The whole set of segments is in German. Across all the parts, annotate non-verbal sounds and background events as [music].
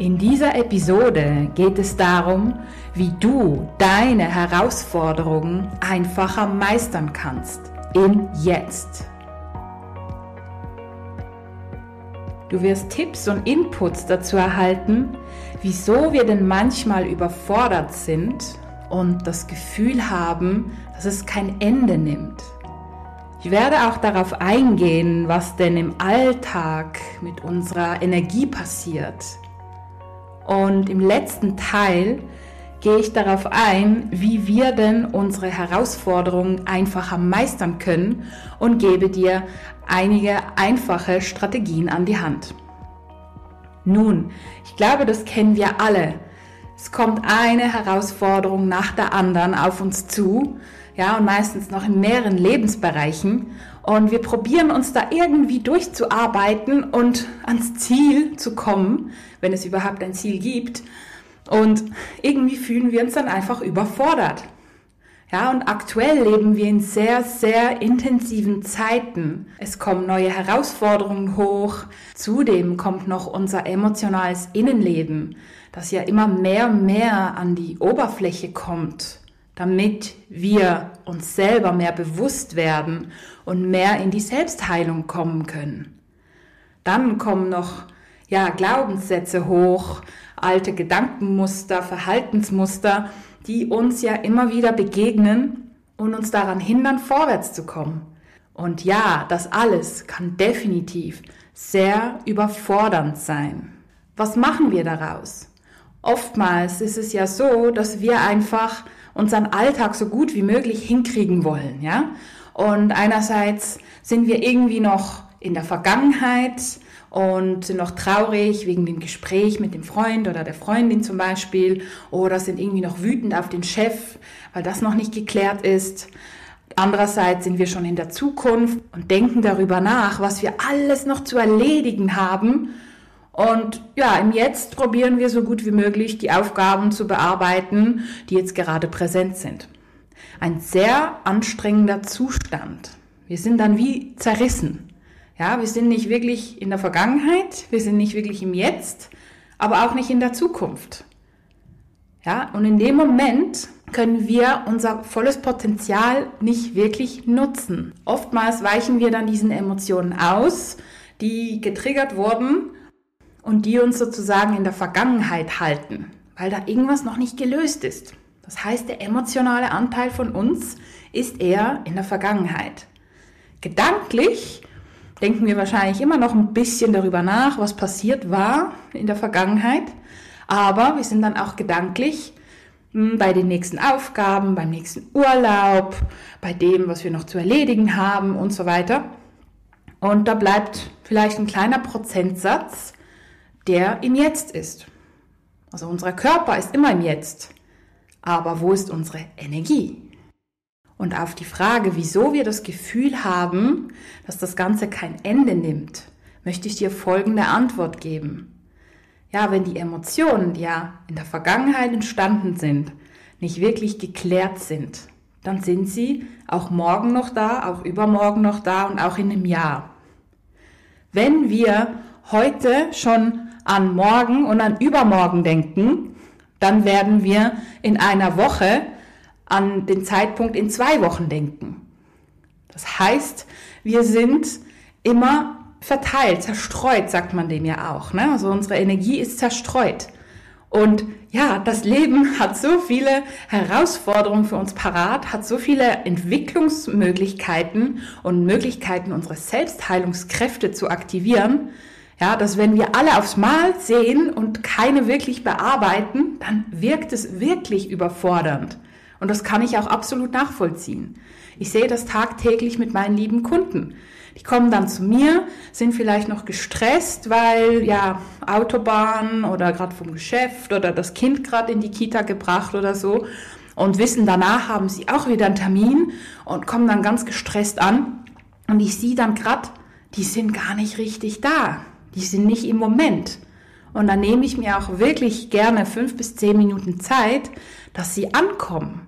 In dieser Episode geht es darum, wie du deine Herausforderungen einfacher meistern kannst im Jetzt. Du wirst Tipps und Inputs dazu erhalten, wieso wir denn manchmal überfordert sind und das Gefühl haben, dass es kein Ende nimmt. Ich werde auch darauf eingehen, was denn im Alltag mit unserer Energie passiert und im letzten Teil gehe ich darauf ein, wie wir denn unsere Herausforderungen einfacher meistern können und gebe dir einige einfache Strategien an die Hand. Nun, ich glaube, das kennen wir alle. Es kommt eine Herausforderung nach der anderen auf uns zu, ja, und meistens noch in mehreren Lebensbereichen. Und wir probieren uns da irgendwie durchzuarbeiten und ans Ziel zu kommen, wenn es überhaupt ein Ziel gibt. Und irgendwie fühlen wir uns dann einfach überfordert. Ja, und aktuell leben wir in sehr, sehr intensiven Zeiten. Es kommen neue Herausforderungen hoch. Zudem kommt noch unser emotionales Innenleben, das ja immer mehr mehr an die Oberfläche kommt, damit wir uns selber mehr bewusst werden und mehr in die Selbstheilung kommen können. Dann kommen noch ja, Glaubenssätze hoch, alte Gedankenmuster, Verhaltensmuster, die uns ja immer wieder begegnen und uns daran hindern, vorwärts zu kommen. Und ja, das alles kann definitiv sehr überfordernd sein. Was machen wir daraus? Oftmals ist es ja so, dass wir einfach unseren Alltag so gut wie möglich hinkriegen wollen, ja? Und einerseits sind wir irgendwie noch in der Vergangenheit, und sind noch traurig wegen dem Gespräch mit dem Freund oder der Freundin zum Beispiel oder sind irgendwie noch wütend auf den Chef, weil das noch nicht geklärt ist. Andererseits sind wir schon in der Zukunft und denken darüber nach, was wir alles noch zu erledigen haben. Und ja, im Jetzt probieren wir so gut wie möglich die Aufgaben zu bearbeiten, die jetzt gerade präsent sind. Ein sehr anstrengender Zustand. Wir sind dann wie zerrissen. Ja, wir sind nicht wirklich in der Vergangenheit, wir sind nicht wirklich im Jetzt, aber auch nicht in der Zukunft. Ja, und in dem Moment können wir unser volles Potenzial nicht wirklich nutzen. Oftmals weichen wir dann diesen Emotionen aus, die getriggert wurden und die uns sozusagen in der Vergangenheit halten, weil da irgendwas noch nicht gelöst ist. Das heißt, der emotionale Anteil von uns ist eher in der Vergangenheit. Gedanklich denken wir wahrscheinlich immer noch ein bisschen darüber nach, was passiert war in der Vergangenheit. Aber wir sind dann auch gedanklich hm, bei den nächsten Aufgaben, beim nächsten Urlaub, bei dem, was wir noch zu erledigen haben und so weiter. Und da bleibt vielleicht ein kleiner Prozentsatz, der im Jetzt ist. Also unser Körper ist immer im Jetzt. Aber wo ist unsere Energie? Und auf die Frage, wieso wir das Gefühl haben, dass das Ganze kein Ende nimmt, möchte ich dir folgende Antwort geben. Ja, wenn die Emotionen, die ja in der Vergangenheit entstanden sind, nicht wirklich geklärt sind, dann sind sie auch morgen noch da, auch übermorgen noch da und auch in einem Jahr. Wenn wir heute schon an morgen und an übermorgen denken, dann werden wir in einer Woche an den Zeitpunkt in zwei Wochen denken. Das heißt, wir sind immer verteilt, zerstreut, sagt man dem ja auch. Ne? Also unsere Energie ist zerstreut. Und ja, das Leben hat so viele Herausforderungen für uns parat, hat so viele Entwicklungsmöglichkeiten und Möglichkeiten, unsere Selbstheilungskräfte zu aktivieren, ja, dass wenn wir alle aufs Mal sehen und keine wirklich bearbeiten, dann wirkt es wirklich überfordernd. Und das kann ich auch absolut nachvollziehen. Ich sehe das tagtäglich mit meinen lieben Kunden. Die kommen dann zu mir, sind vielleicht noch gestresst, weil ja Autobahn oder gerade vom Geschäft oder das Kind gerade in die Kita gebracht oder so und wissen, danach haben sie auch wieder einen Termin und kommen dann ganz gestresst an. Und ich sehe dann gerade, die sind gar nicht richtig da. Die sind nicht im Moment. Und dann nehme ich mir auch wirklich gerne fünf bis zehn Minuten Zeit, dass sie ankommen.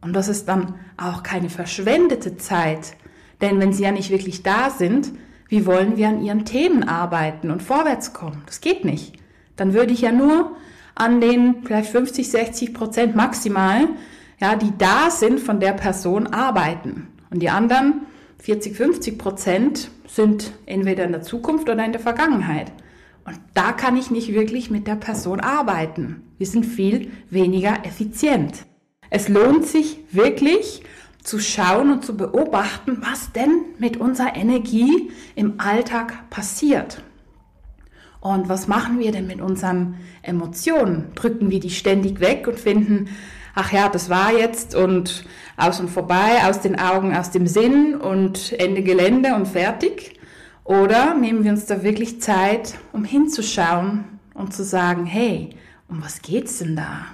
Und das ist dann auch keine verschwendete Zeit. Denn wenn sie ja nicht wirklich da sind, wie wollen wir an ihren Themen arbeiten und vorwärts kommen? Das geht nicht. Dann würde ich ja nur an den vielleicht 50, 60 Prozent maximal, ja, die da sind von der Person arbeiten. Und die anderen 40, 50 Prozent sind entweder in der Zukunft oder in der Vergangenheit. Und da kann ich nicht wirklich mit der Person arbeiten. Wir sind viel weniger effizient. Es lohnt sich wirklich zu schauen und zu beobachten, was denn mit unserer Energie im Alltag passiert. Und was machen wir denn mit unseren Emotionen? Drücken wir die ständig weg und finden, ach ja, das war jetzt und aus und vorbei, aus den Augen, aus dem Sinn und Ende Gelände und fertig? Oder nehmen wir uns da wirklich Zeit, um hinzuschauen und zu sagen, hey, um was geht's denn da?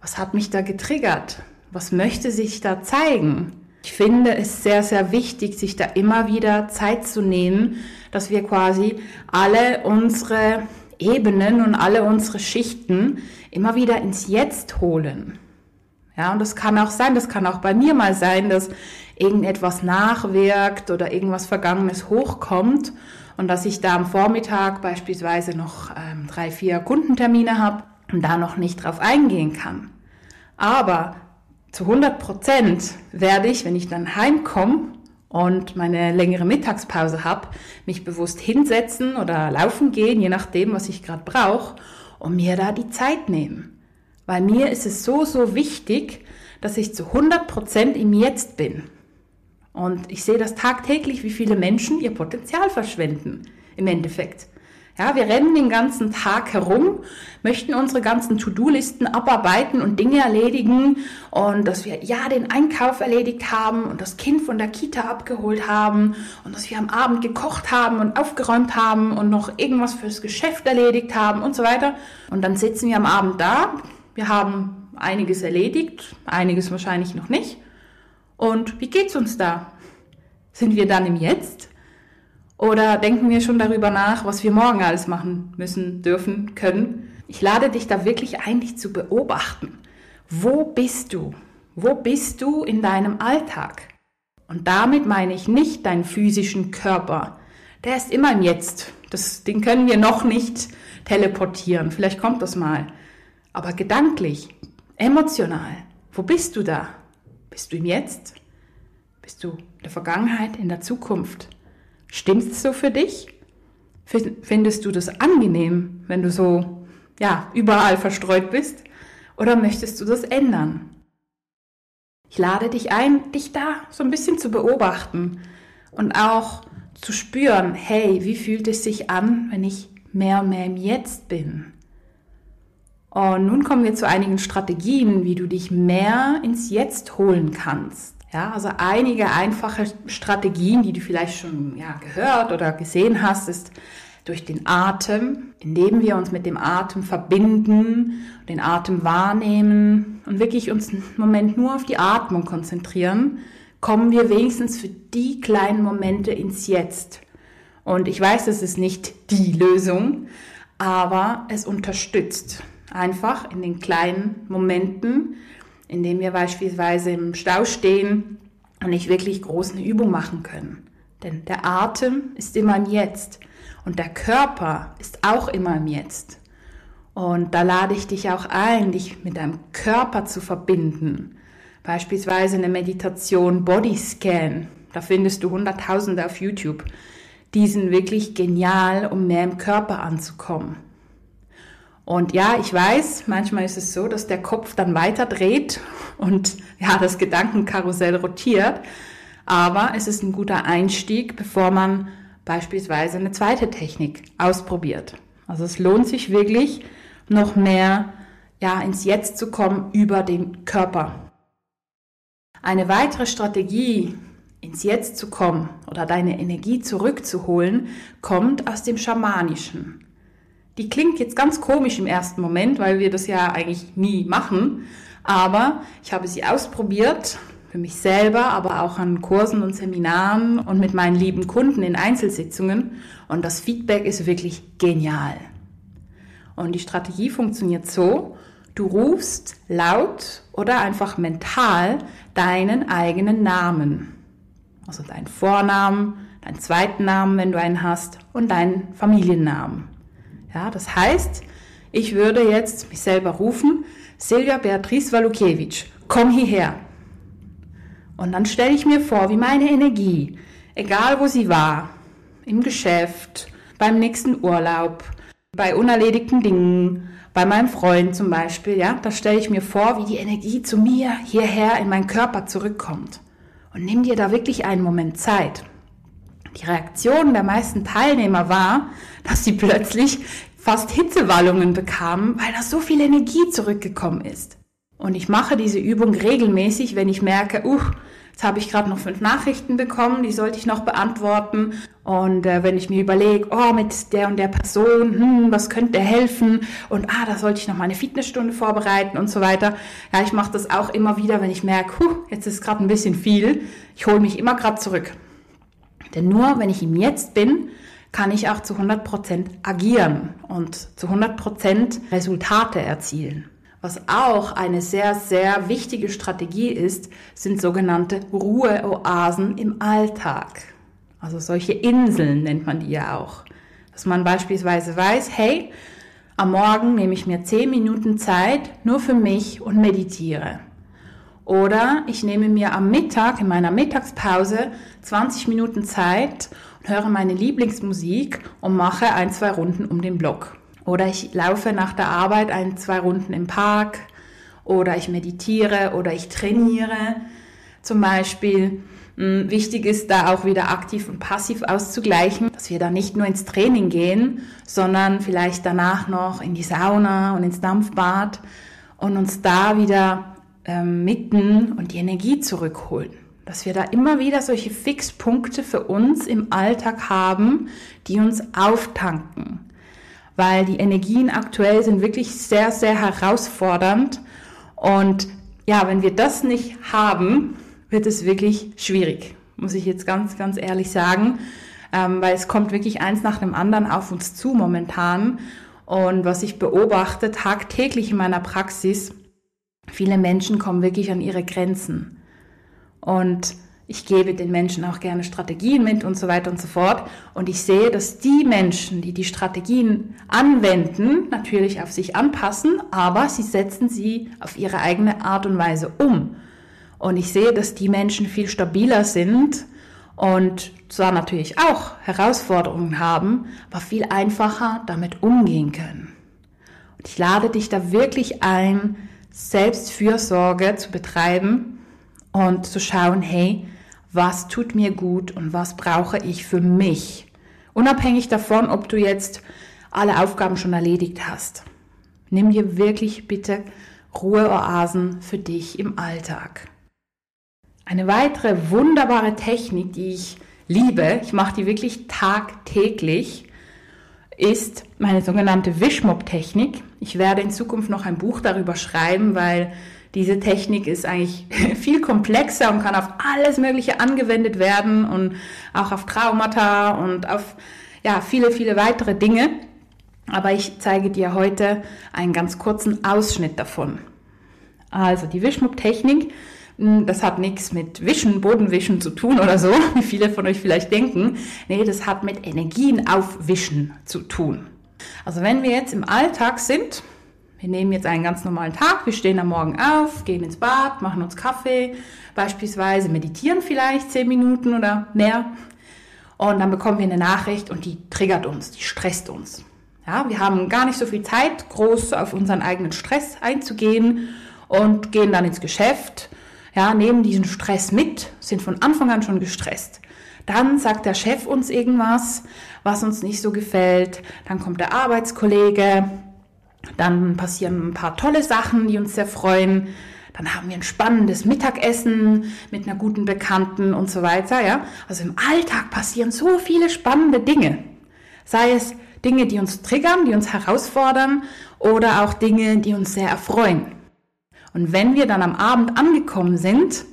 Was hat mich da getriggert? Was möchte sich da zeigen? Ich finde es sehr, sehr wichtig, sich da immer wieder Zeit zu nehmen, dass wir quasi alle unsere Ebenen und alle unsere Schichten immer wieder ins Jetzt holen. Ja, und das kann auch sein, das kann auch bei mir mal sein, dass irgendetwas nachwirkt oder irgendwas Vergangenes hochkommt und dass ich da am Vormittag beispielsweise noch ähm, drei, vier Kundentermine habe und da noch nicht drauf eingehen kann. Aber zu 100 Prozent werde ich, wenn ich dann heimkomme und meine längere Mittagspause habe, mich bewusst hinsetzen oder laufen gehen, je nachdem, was ich gerade brauche, und mir da die Zeit nehmen. Weil mir ist es so, so wichtig, dass ich zu 100 Prozent im Jetzt bin. Und ich sehe das tagtäglich, wie viele Menschen ihr Potenzial verschwenden im Endeffekt. Ja, wir rennen den ganzen Tag herum, möchten unsere ganzen To-Do-Listen abarbeiten und Dinge erledigen und dass wir ja den Einkauf erledigt haben und das Kind von der Kita abgeholt haben und dass wir am Abend gekocht haben und aufgeräumt haben und noch irgendwas fürs Geschäft erledigt haben und so weiter. Und dann sitzen wir am Abend da, wir haben einiges erledigt, einiges wahrscheinlich noch nicht und wie geht's uns da? Sind wir dann im Jetzt? Oder denken wir schon darüber nach, was wir morgen alles machen müssen, dürfen, können? Ich lade dich da wirklich ein, dich zu beobachten. Wo bist du? Wo bist du in deinem Alltag? Und damit meine ich nicht deinen physischen Körper. Der ist immer im Jetzt. Das, den können wir noch nicht teleportieren. Vielleicht kommt das mal. Aber gedanklich, emotional, wo bist du da? Bist du im Jetzt? Bist du in der Vergangenheit, in der Zukunft? Stimmt es so für dich? Findest du das angenehm, wenn du so, ja, überall verstreut bist? Oder möchtest du das ändern? Ich lade dich ein, dich da so ein bisschen zu beobachten und auch zu spüren, hey, wie fühlt es sich an, wenn ich mehr und mehr im Jetzt bin? Und nun kommen wir zu einigen Strategien, wie du dich mehr ins Jetzt holen kannst. Ja, also einige einfache Strategien, die du vielleicht schon ja, gehört oder gesehen hast, ist durch den Atem, indem wir uns mit dem Atem verbinden, den Atem wahrnehmen und wirklich uns einen Moment nur auf die Atmung konzentrieren, kommen wir wenigstens für die kleinen Momente ins Jetzt. Und ich weiß, es ist nicht die Lösung, aber es unterstützt einfach in den kleinen Momenten, in dem wir beispielsweise im Stau stehen und nicht wirklich groß eine Übung machen können. Denn der Atem ist immer im Jetzt und der Körper ist auch immer im Jetzt. Und da lade ich dich auch ein, dich mit deinem Körper zu verbinden. Beispielsweise eine Meditation Bodyscan. Da findest du Hunderttausende auf YouTube. Die sind wirklich genial, um mehr im Körper anzukommen. Und ja, ich weiß, manchmal ist es so, dass der Kopf dann weiter dreht und ja, das Gedankenkarussell rotiert. Aber es ist ein guter Einstieg, bevor man beispielsweise eine zweite Technik ausprobiert. Also es lohnt sich wirklich, noch mehr ja, ins Jetzt zu kommen über den Körper. Eine weitere Strategie, ins Jetzt zu kommen oder deine Energie zurückzuholen, kommt aus dem Schamanischen. Die klingt jetzt ganz komisch im ersten Moment, weil wir das ja eigentlich nie machen. Aber ich habe sie ausprobiert für mich selber, aber auch an Kursen und Seminaren und mit meinen lieben Kunden in Einzelsitzungen. Und das Feedback ist wirklich genial. Und die Strategie funktioniert so, du rufst laut oder einfach mental deinen eigenen Namen. Also deinen Vornamen, deinen zweiten Namen, wenn du einen hast, und deinen Familiennamen. Ja, das heißt, ich würde jetzt mich selber rufen, Silvia Beatrice Walukiewicz, komm hierher. Und dann stelle ich mir vor, wie meine Energie, egal wo sie war, im Geschäft, beim nächsten Urlaub, bei unerledigten Dingen, bei meinem Freund zum Beispiel, ja, da stelle ich mir vor, wie die Energie zu mir hierher in meinen Körper zurückkommt. Und nimm dir da wirklich einen Moment Zeit. Die Reaktion der meisten Teilnehmer war, dass sie plötzlich fast Hitzewallungen bekamen, weil da so viel Energie zurückgekommen ist. Und ich mache diese Übung regelmäßig, wenn ich merke, uh, jetzt habe ich gerade noch fünf Nachrichten bekommen, die sollte ich noch beantworten. Und äh, wenn ich mir überlege, oh, mit der und der Person, hm, was könnte helfen? Und ah, da sollte ich noch meine Fitnessstunde vorbereiten und so weiter. Ja, ich mache das auch immer wieder, wenn ich merke, huh, jetzt ist gerade ein bisschen viel. Ich hole mich immer gerade zurück. Denn nur wenn ich im Jetzt bin, kann ich auch zu 100% agieren und zu 100% Resultate erzielen. Was auch eine sehr, sehr wichtige Strategie ist, sind sogenannte Ruheoasen im Alltag. Also solche Inseln nennt man die ja auch. Dass man beispielsweise weiß, hey, am Morgen nehme ich mir 10 Minuten Zeit nur für mich und meditiere. Oder ich nehme mir am Mittag, in meiner Mittagspause, 20 Minuten Zeit und höre meine Lieblingsmusik und mache ein, zwei Runden um den Block. Oder ich laufe nach der Arbeit ein, zwei Runden im Park. Oder ich meditiere oder ich trainiere zum Beispiel. Hm, wichtig ist da auch wieder aktiv und passiv auszugleichen, dass wir da nicht nur ins Training gehen, sondern vielleicht danach noch in die Sauna und ins Dampfbad und uns da wieder ähm, mitten und die Energie zurückholen. Dass wir da immer wieder solche Fixpunkte für uns im Alltag haben, die uns auftanken weil die Energien aktuell sind wirklich sehr, sehr herausfordernd. Und ja, wenn wir das nicht haben, wird es wirklich schwierig, muss ich jetzt ganz, ganz ehrlich sagen, ähm, weil es kommt wirklich eins nach dem anderen auf uns zu momentan. Und was ich beobachte tagtäglich in meiner Praxis, viele Menschen kommen wirklich an ihre Grenzen. Und ich gebe den Menschen auch gerne Strategien mit und so weiter und so fort. Und ich sehe, dass die Menschen, die die Strategien anwenden, natürlich auf sich anpassen, aber sie setzen sie auf ihre eigene Art und Weise um. Und ich sehe, dass die Menschen viel stabiler sind und zwar natürlich auch Herausforderungen haben, aber viel einfacher damit umgehen können. Und ich lade dich da wirklich ein, Selbstfürsorge zu betreiben und zu schauen, hey, was tut mir gut und was brauche ich für mich. Unabhängig davon, ob du jetzt alle Aufgaben schon erledigt hast. Nimm dir wirklich bitte Ruheoasen für dich im Alltag. Eine weitere wunderbare Technik, die ich liebe, ich mache die wirklich tagtäglich, ist meine sogenannte Wischmopp-Technik. Ich werde in Zukunft noch ein Buch darüber schreiben, weil diese Technik ist eigentlich [laughs] viel komplexer und kann auf alles Mögliche angewendet werden und auch auf Traumata und auf ja, viele, viele weitere Dinge. Aber ich zeige dir heute einen ganz kurzen Ausschnitt davon. Also die Wischmuck-Technik, hm, das hat nichts mit Wischen, Bodenwischen zu tun oder so, [laughs] wie viele von euch vielleicht denken. Nee, das hat mit Energien aufwischen zu tun. Also wenn wir jetzt im Alltag sind, wir nehmen jetzt einen ganz normalen Tag, wir stehen am Morgen auf, gehen ins Bad, machen uns Kaffee, beispielsweise meditieren vielleicht zehn Minuten oder mehr. Und dann bekommen wir eine Nachricht und die triggert uns, die stresst uns. Ja, wir haben gar nicht so viel Zeit, groß auf unseren eigenen Stress einzugehen und gehen dann ins Geschäft, ja, nehmen diesen Stress mit, sind von Anfang an schon gestresst. Dann sagt der Chef uns irgendwas, was uns nicht so gefällt. Dann kommt der Arbeitskollege, dann passieren ein paar tolle Sachen, die uns sehr freuen. dann haben wir ein spannendes Mittagessen mit einer guten Bekannten und so weiter, ja. Also im Alltag passieren so viele spannende Dinge. Sei es Dinge, die uns triggern, die uns herausfordern oder auch Dinge, die uns sehr erfreuen. Und wenn wir dann am Abend angekommen sind,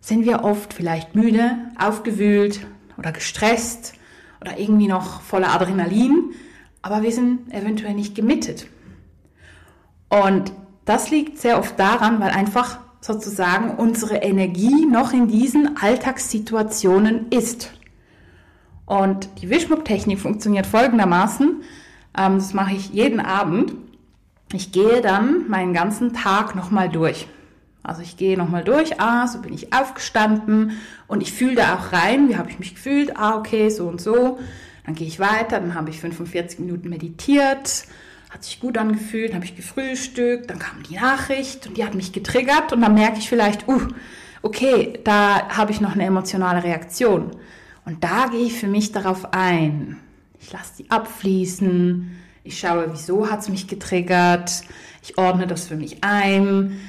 sind wir oft vielleicht müde, aufgewühlt oder gestresst oder irgendwie noch voller Adrenalin, aber wir sind eventuell nicht gemittet. Und das liegt sehr oft daran, weil einfach sozusagen unsere Energie noch in diesen Alltagssituationen ist. Und die Wischmopp-Technik funktioniert folgendermaßen. Ähm, das mache ich jeden Abend. Ich gehe dann meinen ganzen Tag nochmal durch. Also ich gehe nochmal durch, ah, so bin ich aufgestanden und ich fühle da auch rein, wie habe ich mich gefühlt, ah, okay, so und so. Dann gehe ich weiter, dann habe ich 45 Minuten meditiert, hat sich gut angefühlt, habe ich gefrühstückt, dann kam die Nachricht und die hat mich getriggert und dann merke ich vielleicht, uh, okay, da habe ich noch eine emotionale Reaktion. Und da gehe ich für mich darauf ein. Ich lasse die abfließen, ich schaue, wieso hat es mich getriggert, ich ordne das für mich ein,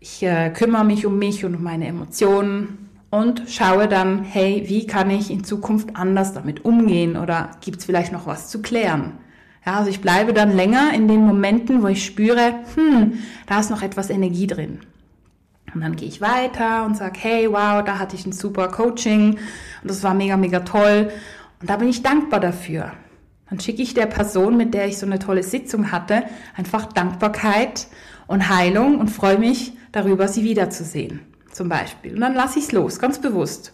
ich äh, kümmere mich um mich und um meine Emotionen und schaue dann, hey, wie kann ich in Zukunft anders damit umgehen oder gibt es vielleicht noch was zu klären? Ja, also ich bleibe dann länger in den Momenten, wo ich spüre, hm, da ist noch etwas Energie drin. Und dann gehe ich weiter und sage, hey, wow, da hatte ich ein super Coaching und das war mega, mega toll. Und da bin ich dankbar dafür. Dann schicke ich der Person, mit der ich so eine tolle Sitzung hatte, einfach Dankbarkeit und Heilung und freue mich darüber, sie wiederzusehen. Zum Beispiel. Und dann lasse ich es los, ganz bewusst.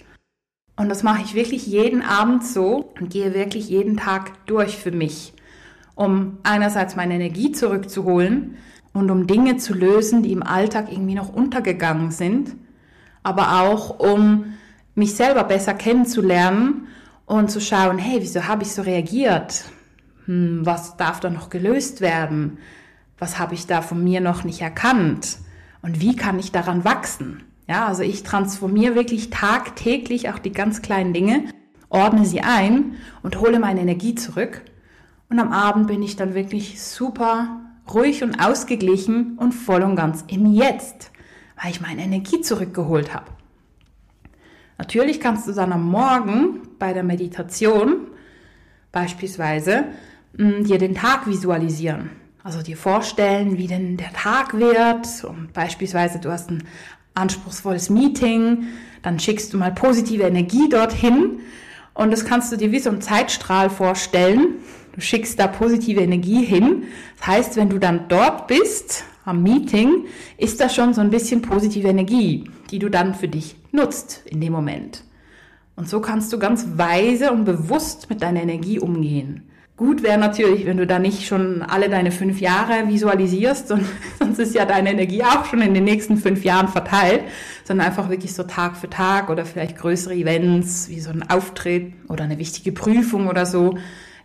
Und das mache ich wirklich jeden Abend so und gehe wirklich jeden Tag durch für mich um einerseits meine Energie zurückzuholen und um Dinge zu lösen, die im Alltag irgendwie noch untergegangen sind, aber auch um mich selber besser kennenzulernen und zu schauen, hey, wieso habe ich so reagiert? Hm, was darf da noch gelöst werden? Was habe ich da von mir noch nicht erkannt? Und wie kann ich daran wachsen? Ja, also ich transformiere wirklich tagtäglich auch die ganz kleinen Dinge, ordne sie ein und hole meine Energie zurück und am Abend bin ich dann wirklich super ruhig und ausgeglichen und voll und ganz im Jetzt, weil ich meine Energie zurückgeholt habe. Natürlich kannst du dann am Morgen bei der Meditation beispielsweise mm, dir den Tag visualisieren. Also dir vorstellen, wie denn der Tag wird und beispielsweise du hast ein anspruchsvolles Meeting, dann schickst du mal positive Energie dorthin und das kannst du dir wie so einen Zeitstrahl vorstellen Du schickst da positive Energie hin. Das heißt, wenn du dann dort bist, am Meeting, ist das schon so ein bisschen positive Energie, die du dann für dich nutzt in dem Moment. Und so kannst du ganz weise und bewusst mit deiner Energie umgehen. Gut wäre natürlich, wenn du da nicht schon alle deine fünf Jahre visualisierst, [laughs] sonst ist ja deine Energie auch schon in den nächsten fünf Jahren verteilt, sondern einfach wirklich so Tag für Tag oder vielleicht größere Events, wie so ein Auftritt oder eine wichtige Prüfung oder so,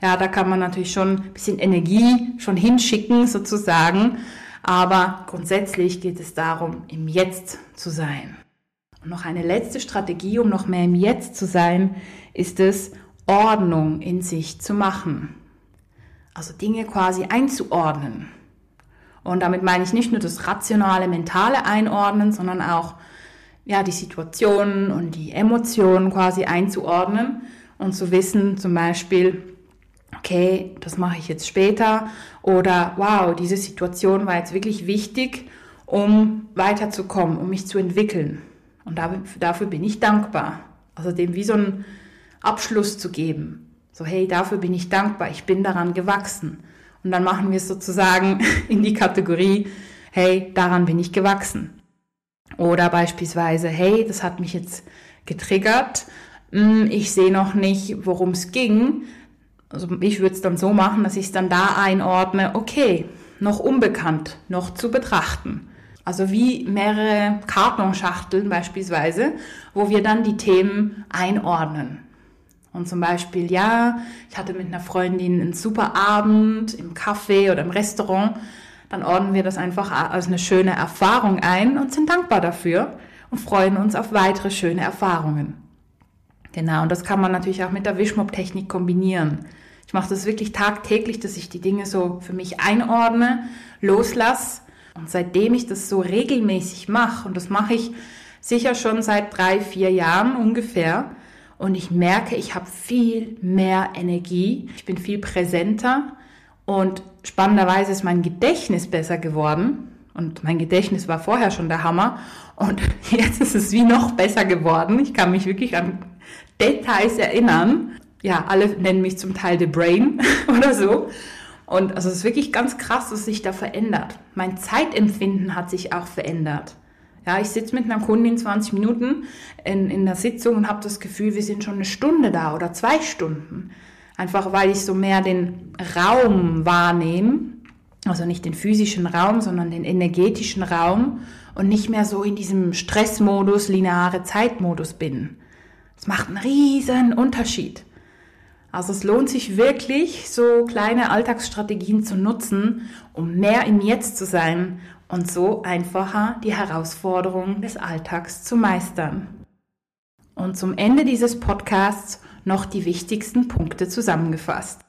ja, da kann man natürlich schon ein bisschen Energie schon hinschicken sozusagen. Aber grundsätzlich geht es darum, im Jetzt zu sein. Und noch eine letzte Strategie, um noch mehr im Jetzt zu sein, ist es, Ordnung in sich zu machen. Also Dinge quasi einzuordnen. Und damit meine ich nicht nur das rationale, mentale Einordnen, sondern auch ja, die Situationen und die Emotionen quasi einzuordnen und zu wissen, zum Beispiel, okay, das mache ich jetzt später oder wow, diese Situation war jetzt wirklich wichtig, um weiterzukommen, um mich zu entwickeln. Und dafür bin ich dankbar. Also dem wie so einen Abschluss zu geben. So, hey, dafür bin ich dankbar, ich bin daran gewachsen. Und dann machen wir es sozusagen [laughs] in die Kategorie, hey, daran bin ich gewachsen. Oder beispielsweise, hey, das hat mich jetzt getriggert, hm, ich sehe noch nicht, worum es ging, also ich würde es dann so machen, dass ich es dann da einordne, okay, noch unbekannt, noch zu betrachten. Also wie mehrere Kartonschachteln beispielsweise, wo wir dann die Themen einordnen. Und zum Beispiel, ja, ich hatte mit einer Freundin einen super Abend im Café oder im Restaurant, dann ordnen wir das einfach als eine schöne Erfahrung ein und sind dankbar dafür und freuen uns auf weitere schöne Erfahrungen. Genau, und das kann man natürlich auch mit der Wischmopp-Technik kombinieren. Ich mache das wirklich tagtäglich, dass ich die Dinge so für mich einordne, loslasse Und seitdem ich das so regelmäßig mache, und das mache ich sicher schon seit drei, vier Jahren ungefähr, und ich merke, ich habe viel mehr Energie, ich bin viel präsenter und spannenderweise ist mein Gedächtnis besser geworden. Und mein Gedächtnis war vorher schon der Hammer. Und [laughs] jetzt ist es wie noch besser geworden. Ich kann mich wirklich an Details erinnern. Ja, alle nennen mich zum Teil The Brain [laughs] oder so. Und also es ist wirklich ganz krass, was sich da verändert. Mein Zeitempfinden hat sich auch verändert. Ja, ich sitze mit einer Kundin 20 Minuten in, in der Sitzung und habe das Gefühl, wir sind schon eine Stunde da oder zwei Stunden. Einfach weil ich so mehr den Raum wahrnehme, also nicht den physischen Raum, sondern den energetischen Raum und nicht mehr so in diesem Stressmodus, lineare Zeitmodus bin. Das macht einen riesen Unterschied. Also es lohnt sich wirklich, so kleine Alltagsstrategien zu nutzen, um mehr im Jetzt zu sein und so einfacher die Herausforderungen des Alltags zu meistern. Und zum Ende dieses Podcasts noch die wichtigsten Punkte zusammengefasst.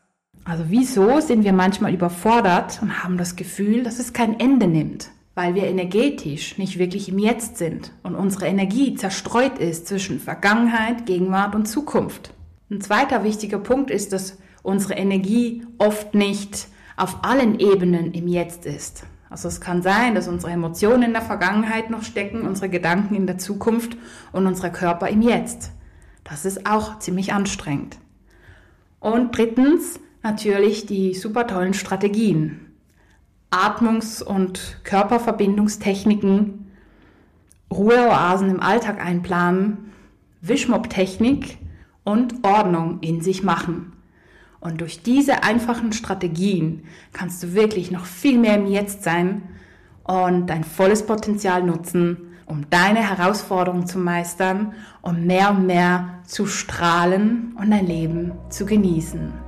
Also wieso sind wir manchmal überfordert und haben das Gefühl, dass es kein Ende nimmt? Weil wir energetisch nicht wirklich im Jetzt sind und unsere Energie zerstreut ist zwischen Vergangenheit, Gegenwart und Zukunft. Ein zweiter wichtiger Punkt ist, dass unsere Energie oft nicht auf allen Ebenen im Jetzt ist. Also es kann sein, dass unsere Emotionen in der Vergangenheit noch stecken, unsere Gedanken in der Zukunft und unser Körper im Jetzt. Das ist auch ziemlich anstrengend. Und drittens natürlich die super tollen Strategien. Atmungs- und Körperverbindungstechniken, Ruheoasen im Alltag einplanen, Wischmopp-Technik und Ordnung in sich machen. Und durch diese einfachen Strategien kannst du wirklich noch viel mehr im Jetzt sein und dein volles Potenzial nutzen um deine Herausforderungen zu meistern, um mehr und mehr zu strahlen und dein Leben zu genießen.